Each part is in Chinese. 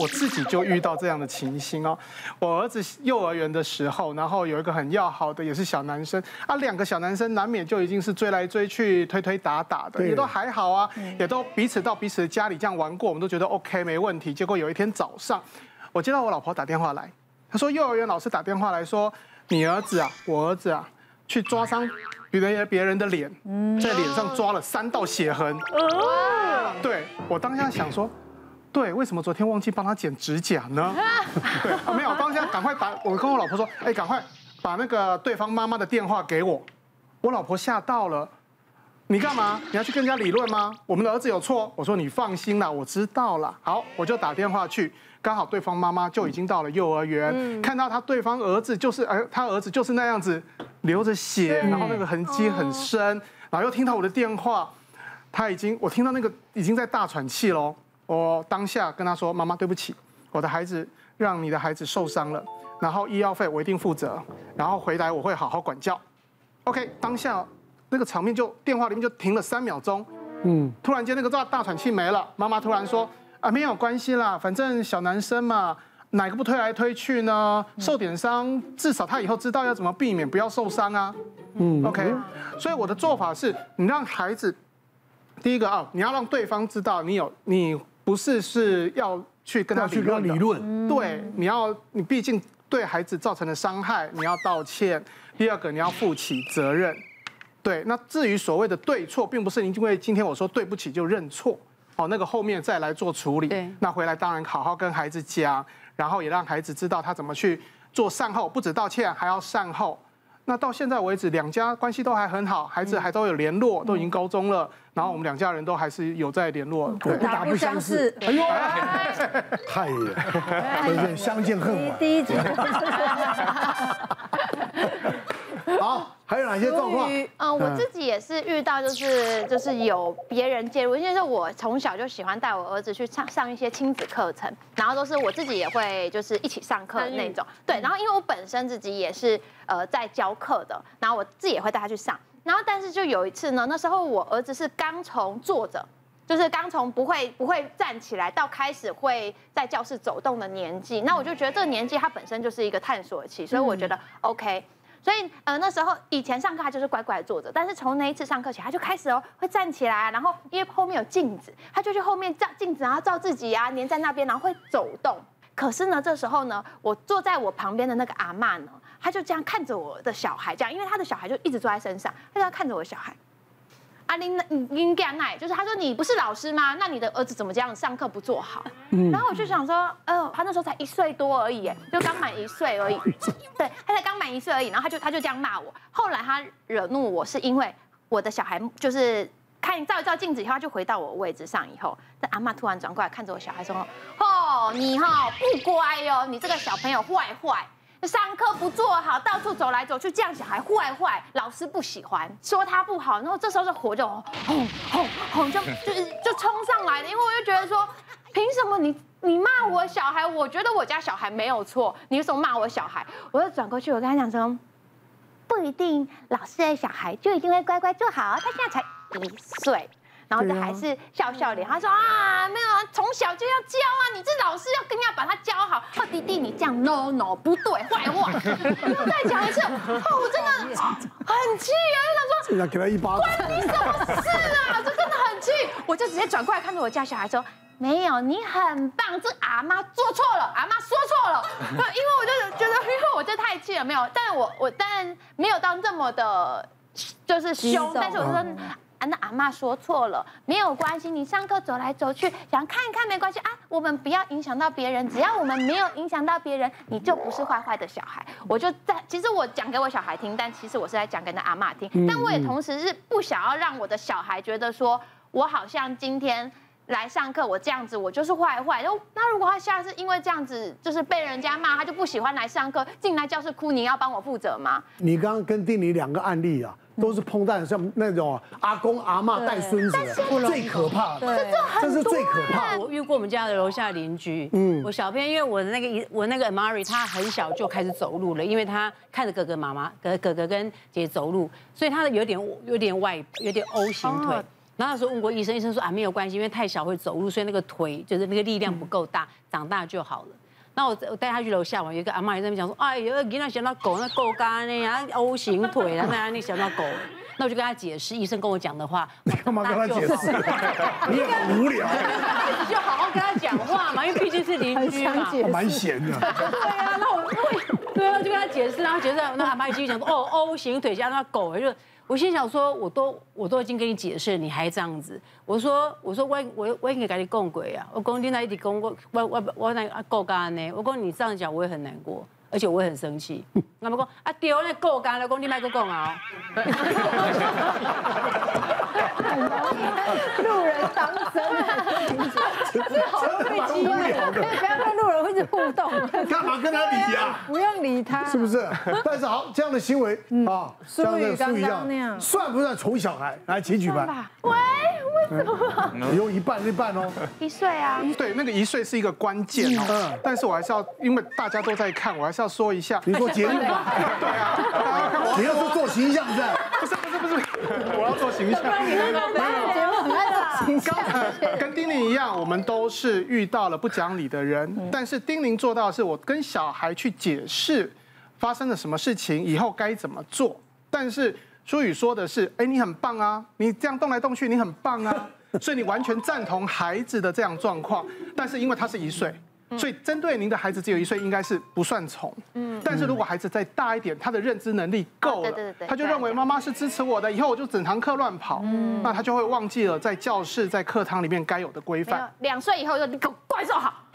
我自己就遇到这样的情形哦。我儿子幼儿园的时候，然后有一个很要好的，也是小男生啊，两个小男生难免就已经是追来追去、推推打打的，也都还好啊，也都彼此到彼此的家里这样玩过，我们都觉得 OK 没问题。结果有一天早上，我接到我老婆打电话来，她说幼儿园老师打电话来说，你儿子啊，我儿子啊，去抓伤别人别人的脸，在脸上抓了三道血痕。对，我当下想说。对，为什么昨天忘记帮他剪指甲呢？对，啊，没有，我当下赶快打，我跟我老婆说，哎，赶快把那个对方妈妈的电话给我。我老婆吓到了，你干嘛？你要去跟人家理论吗？我们的儿子有错？我说你放心啦，我知道了。好，我就打电话去，刚好对方妈妈就已经到了幼儿园，看到他对方儿子就是，哎，他儿子就是那样子流着血，然后那个痕迹很深，然后又听到我的电话，他已经，我听到那个已经在大喘气喽。我当下跟他说：“妈妈，对不起，我的孩子让你的孩子受伤了，然后医药费我一定负责，然后回来我会好好管教。” OK，当下那个场面就电话里面就停了三秒钟，嗯，突然间那个大大喘气没了，妈妈突然说：“啊，没有关系啦，反正小男生嘛，哪个不推来推去呢？受点伤，至少他以后知道要怎么避免不要受伤啊。”嗯，OK，所以我的做法是你让孩子第一个啊，你要让对方知道你有你。不是是要去跟他去跟理论，对，你要你毕竟对孩子造成的伤害，你要道歉。第二个，你要负起责任。对，那至于所谓的对错，并不是因为今天我说对不起就认错，哦，那个后面再来做处理。对，那回来当然好好跟孩子讲，然后也让孩子知道他怎么去做善后，不止道歉，还要善后。那到现在为止，两家关系都还很好，孩子还都有联络，都已经高中了。然后我们两家人都还是有在联络，不打不相识。哎呦，太远，相见恨晚。第一集。好，还有哪些状况？嗯，我自己也是遇到，就是就是有别人介入，因为是我从小就喜欢带我儿子去上上一些亲子课程，然后都是我自己也会就是一起上课的那种。对，然后因为我本身自己也是呃在教课的，然后我自己也会带他去上。然后但是就有一次呢，那时候我儿子是刚从坐着，就是刚从不会不会站起来到开始会在教室走动的年纪，那我就觉得这个年纪他本身就是一个探索期，所以我觉得 OK。所以，呃，那时候以前上课他就是乖乖坐着，但是从那一次上课起，他就开始哦会站起来，然后因为后面有镜子，他就去后面照镜子，然后照自己啊，粘在那边，然后会走动。可是呢，这时候呢，我坐在我旁边的那个阿嬷呢，她就这样看着我的小孩，这样，因为他的小孩就一直坐在身上，他就要看着我的小孩。阿玲，你应该爱，就是他说你不是老师吗？那你的儿子怎么这样上课不坐好？然后我就想说，呃，他那时候才一岁多而已，就刚满一岁而已。对，他才刚满一岁而已，然后他就他就这样骂我。后来他惹怒我是因为我的小孩就是看照一照镜子以后，他就回到我位置上以后，但阿嬷突然转过来看着我小孩说：“哦，你哈不乖哦，你这个小朋友坏坏。”上课不坐好，到处走来走去，这样小孩坏坏，老师不喜欢，说他不好。然后这时候就火就轰轰轰，就就就冲上来了，因为我就觉得说，凭什么你你骂我小孩？我觉得我家小孩没有错，你为什么骂我小孩？我就转过去，我跟他讲说，不一定老师的小孩就一定会乖乖坐好，他现在才一岁。然后就还是笑笑脸，他说啊，没有啊，从小就要教啊，你这老师要更要把他教好。哦，弟弟你这样 no no 不对，坏话，你要再讲一次。哦，我真的很气啊，就想说，给他一巴掌，关你什么事啊？这真的很气，我就直接转过来看着我家小孩说，没有，你很棒，这阿妈做错了，阿妈说错了。因为我就觉得，因为我这太气了，没有，但我我当然没有到这么的，就是凶，但是我说。那阿妈说错了，没有关系。你上课走来走去，想看一看没关系啊。我们不要影响到别人，只要我们没有影响到别人，你就不是坏坏的小孩。我就在，其实我讲给我小孩听，但其实我是在讲给那阿妈听。但我也同时是不想要让我的小孩觉得说我好像今天来上课，我这样子我就是坏坏。那如果他下次因为这样子就是被人家骂，他就不喜欢来上课，进来教室哭，你要帮我负责吗？你刚刚跟定理两个案例啊。都是碰到像那种阿公阿嬷带孙子，最可怕的，这是最可怕。我遇过我们家的楼下邻居，嗯，我小编因为我的那个我那个 Mary 他很小就开始走路了，因为他看着哥哥妈妈哥哥哥跟姐姐走路，所以他的有点有点外有点 O 型腿。然后那时候问过医生，医生说啊没有关系，因为太小会走路，所以那个腿就是那个力量不够大，长大就好了。那我我带他去楼下嘛，有一个阿妈在那边讲说，哎呦，你那想到狗那狗干呢啊，O 型腿啊，那那想到狗。那我就跟他解释医生跟我讲的话。你干嘛跟他解释？你很无聊。你就好好跟他讲话嘛，因为毕竟是邻居嘛。蛮闲的。对啊，那对啊，就跟他解释，然后解释，那阿妈继续讲说，哦，O 型腿加那狗，就。我心想说，我都我都已经跟你解释，你还这样子。我说我说我我我应该跟你共轨啊。我讲你那一直讲我我我我那够干呢。我讲你这样讲，我也很难过，而且我也很生气。那么讲啊丢那够干了，讲你麦克讲啊。路人当真，这好会机会一直互动。干嘛跟他理呀？不用理他，是不是？但是好，这样的行为啊，像那个书一样，算不算宠小孩？来，请举办。喂，为什么？用一半一半哦。一岁啊？对，那个一岁是一个关键哦。嗯。但是我还是要，因为大家都在看，我还是要说一下。你说节目吧？对啊。你要说做形象是？不是不是不是，我要做形象。刚跟丁玲一样，我们都是遇到了不讲理的人，但是丁玲做到的是，我跟小孩去解释发生了什么事情，以后该怎么做。但是舒宇说的是，哎，你很棒啊，你这样动来动去，你很棒啊，所以你完全赞同孩子的这样状况。但是因为他是一岁。所以，针对您的孩子只有一岁，应该是不算宠。嗯，但是如果孩子再大一点，他的认知能力够了，他就认为妈妈是支持我的，以后我就整堂课乱跑，嗯，那他就会忘记了在教室、在课堂里面该有的规范。两岁以后就你给我怪兽好。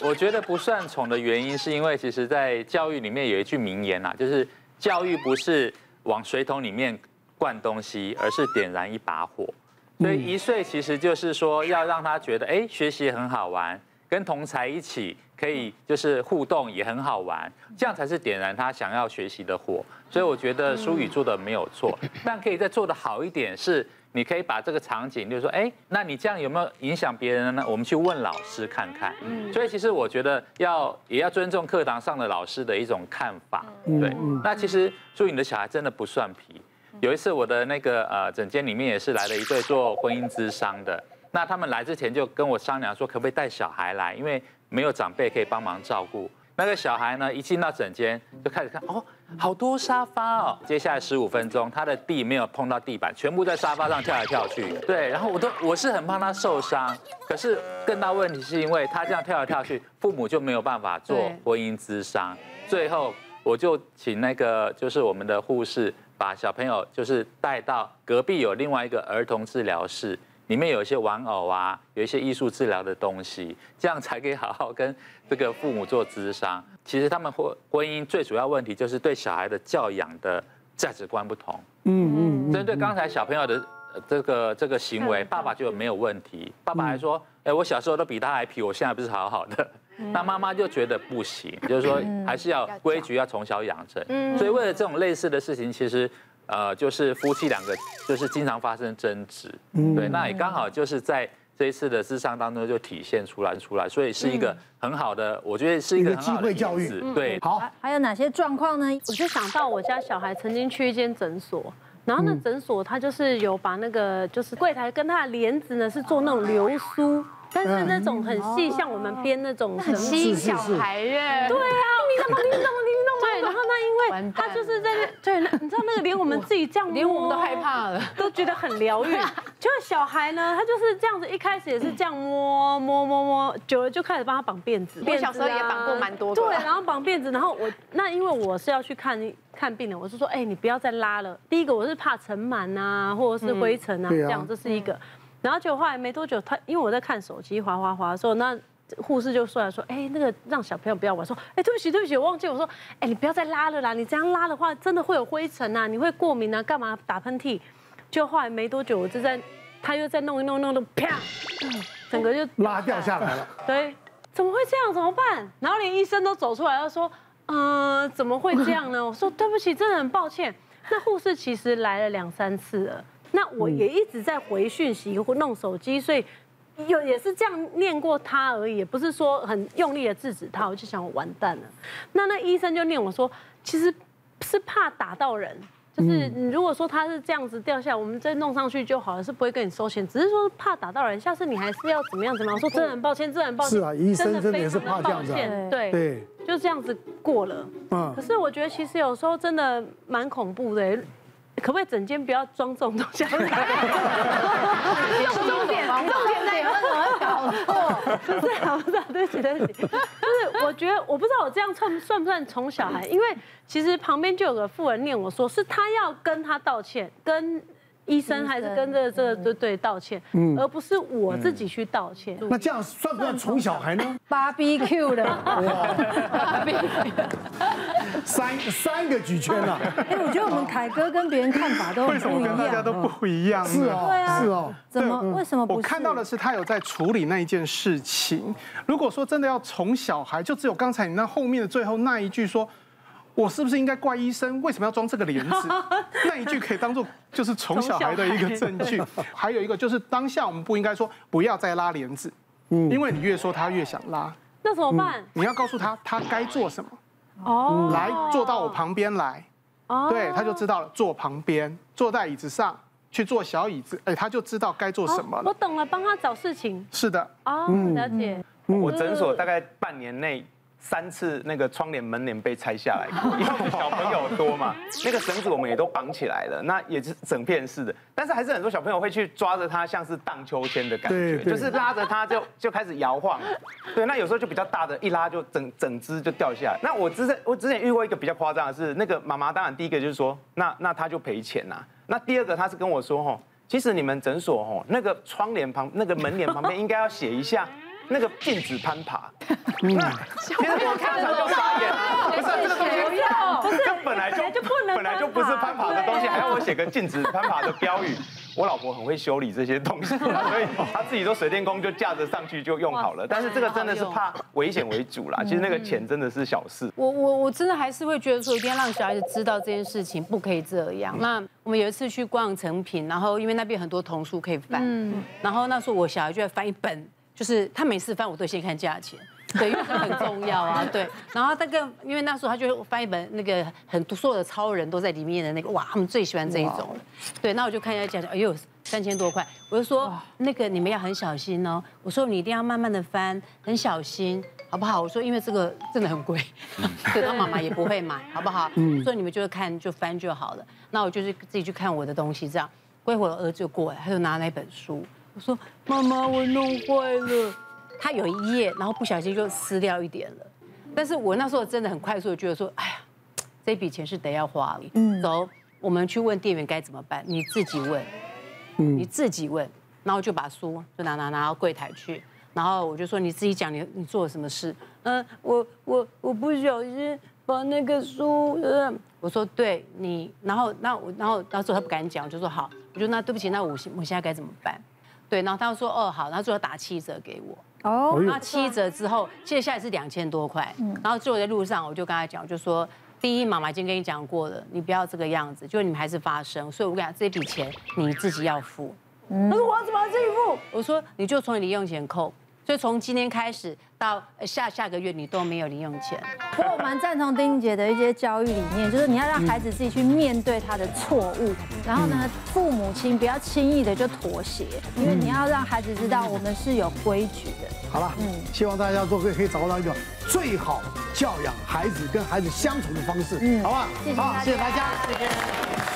我觉得不算宠的原因，是因为其实，在教育里面有一句名言呐，就是教育不是往水桶里面灌东西，而是点燃一把火。所以一岁其实就是说要让他觉得，哎，学习很好玩，跟同才一起可以就是互动也很好玩，这样才是点燃他想要学习的火。所以我觉得书宇做的没有错，但可以再做的好一点是，你可以把这个场景，就是说，哎，那你这样有没有影响别人呢？我们去问老师看看。所以其实我觉得要也要尊重课堂上的老师的一种看法。对，那其实书宇你的小孩真的不算皮。有一次，我的那个呃诊间里面也是来了一对做婚姻咨商的。那他们来之前就跟我商量说，可不可以带小孩来，因为没有长辈可以帮忙照顾。那个小孩呢，一进到诊间就开始看，哦，好多沙发哦。接下来十五分钟，他的地没有碰到地板，全部在沙发上跳来跳去。对，然后我都我是很怕他受伤，可是更大问题是因为他这样跳来跳去，父母就没有办法做婚姻咨商。最后我就请那个就是我们的护士。把小朋友就是带到隔壁有另外一个儿童治疗室，里面有一些玩偶啊，有一些艺术治疗的东西，这样才可以好好跟这个父母做咨商。其实他们婚婚姻最主要问题就是对小孩的教养的价值观不同。嗯嗯。针对刚才小朋友的这个这个行为，爸爸就没有问题。爸爸还说，哎，我小时候都比他还皮，我现在不是好好的。那妈妈就觉得不行，就是说还是要规矩要从小养成。所以为了这种类似的事情，其实呃就是夫妻两个就是经常发生争执。对，那也刚好就是在这一次的智商当中就体现出来出来，所以是一个很好的，我觉得是一个机会教育。对，好。还有哪些状况呢？我就想到我家小孩曾经去一间诊所，然后那诊所他就是有把那个就是柜台跟他的帘子呢是做那种流苏。但是那种很细，像我们编那种很细小孩耶。对啊，你怎么你怎么你怎么？对，然后那因为他就是在那，对，你知道那个连我们自己这样，连我们都害怕了，都觉得很疗愈。就是小孩呢，他就是这样子，一开始也是这样摸摸摸摸，久了就开始帮他绑辫子。我小时候也绑过蛮多。对，然后绑辫子，然后我那因为我是要去看看病的，我是说，哎，你不要再拉了。第一个我是怕尘螨啊，或者是灰尘啊，这样这是一个。然后就后来没多久，他因为我在看手机，滑滑滑的时候，那护士就出来说：“哎，那个让小朋友不要玩。”说：“哎，对不起，对不起，我忘记。”我说：“哎，你不要再拉了啦，你这样拉的话，真的会有灰尘呐，你会过敏啊，干嘛打喷嚏？”就后来没多久，我就在他又在弄一弄弄的，啪，整个就拉掉下来了。对，怎么会这样？怎么办？然后连医生都走出来他说：“嗯、呃，怎么会这样呢？” 我说：“对不起，真的很抱歉。”那护士其实来了两三次了。那我也一直在回讯息或弄手机，所以有也是这样念过他而已，也不是说很用力的制止他。我就想我完蛋了。那那医生就念我说，其实是怕打到人，就是你如果说他是这样子掉下来，我们再弄上去就好了，是不会跟你收钱，只是说怕打到人，下次你还是要怎么样怎么样。我说真的很抱歉，真的很抱歉。是啊，医生真的也是怕这样子。对对，就这样子过了。嗯。可是我觉得其实有时候真的蛮恐怖的。可不可以整间不要装这种东西？重点，重点在有什么搞错？不是，不是，对不起，对不起。就 是我觉得，我不知道我这样算算不算宠小孩？因为其实旁边就有个妇人念我说，是她要跟他道歉，跟。医生还是跟着这个对对道歉，而不是我自己去道歉。那这样算不算宠小孩呢？BBQ 的，哇，三三个举圈了。哎，我觉得我们凯哥跟别人看法都不一样。为什么跟大家都不一样？是哦，对啊，是哦。怎么？为什么不？我看到的是他有在处理那一件事情。如果说真的要宠小孩，就只有刚才你那后面的最后那一句说。我是不是应该怪医生？为什么要装这个帘子？那一句可以当做就是宠小孩的一个证据。还有一个就是当下我们不应该说不要再拉帘子，嗯，因为你越说他越想拉。那怎么办？你要告诉他他该做什么。哦。来坐到我旁边来。哦。对，他就知道了，坐旁边，坐在椅子上，去坐小椅子，哎，他就知道该做什么了。我懂了，帮他找事情。是的。哦，了解。我诊所大概半年内。三次那个窗帘门帘被拆下来过，因为小朋友多嘛，那个绳子我们也都绑起来了，那也是整片式的，但是还是很多小朋友会去抓着它，像是荡秋千的感觉，就是拉着它就就开始摇晃，对，那有时候就比较大的，一拉就整整只就掉下来。那我之前我之前遇过一个比较夸张的是，那个妈妈当然第一个就是说，那那他就赔钱呐，那第二个他是跟我说吼，其实你们诊所吼那个窗帘旁那个门帘旁边应该要写一下。那个禁止攀爬，嗯，其实我当场就傻眼，不是这个东西，不是这本来就不能本来就不是攀爬的东西，还要我写个禁止攀爬的标语。我老婆很会修理这些东西，所以她自己都水电工就架着上去就用好了。但是这个真的是怕危险为主啦，其实那个钱真的是小事。我我我真的还是会觉得说，一定要让小孩子知道这件事情不可以这样。那我们有一次去逛成品，然后因为那边很多童书可以翻，然后那时候我小孩就在翻一本。就是他每次翻，我都先看价钱，对，因为它很重要啊，对。然后那个，因为那时候他就翻一本那个很多所有的超人都在里面的那个，哇，他们最喜欢这一种了。对，那我就看一下价钱，哎呦，三千多块。我就说那个你们要很小心哦，我说你一定要慢慢的翻，很小心，好不好？我说因为这个真的很贵，对，他妈妈也不会买，好不好？嗯。所以你们就看就翻就好了。那我就是自己去看我的东西，这样。过一会儿儿子就过来，他就拿那本书。我说：“妈妈，我弄坏了。”他有一页，然后不小心就撕掉一点了。但是我那时候真的很快速的觉得说：“哎呀，这笔钱是得要花了。”嗯，走，我们去问店员该怎么办。你自己问，你自己问。然后就把书就拿拿拿到柜台去。然后我就说：“你自己讲，你你做了什么事？”嗯，我我我不小心把那个书……嗯，我说对你。然后那我然后当时他不敢讲，我就说好。我就那对不起，那我现我现在该怎么办？对，然后他就说哦好，然后最后打七折给我。哦。那七折之后，接下来是两千多块。嗯。然后最后在路上，我就跟他讲，我就说第一，妈妈已经跟你讲过了，你不要这个样子，就你们还是发生，所以我跟你讲，这笔钱你自己要付。嗯。他说我要怎么自己付？我说你就从你零用钱扣。所以从今天开始到下下个月，你都没有零用钱。我蛮赞同丁姐的一些教育理念，就是你要让孩子自己去面对他的错误，然后呢，父母亲不要轻易的就妥协，因为你要让孩子知道我们是有规矩的。好了，嗯，希望大家都可以可以找到一个最好教养孩子跟孩子相处的方式，嗯，好吧？好，谢谢大家。谢谢。